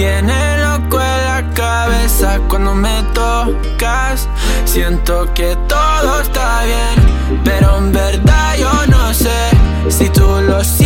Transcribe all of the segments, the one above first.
tiene loco en la cabeza cuando me tocas. Siento que todo está bien, pero en verdad yo no sé si tú lo sabes.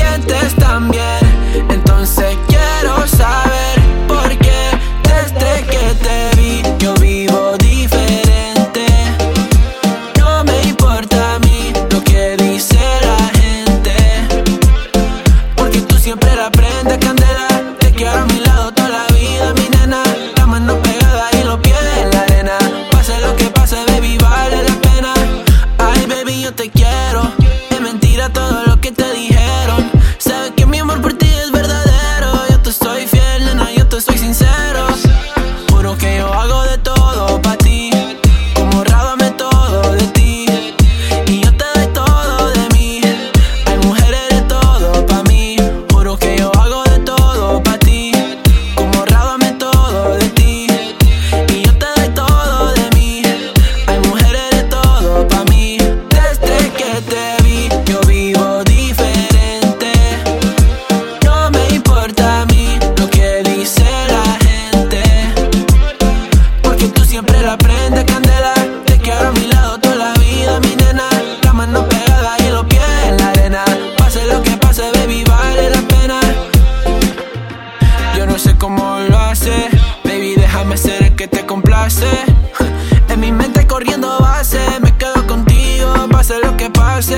te complace. En mi mente corriendo base, me quedo contigo, pase lo que pase.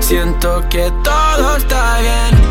siento que todo está bien.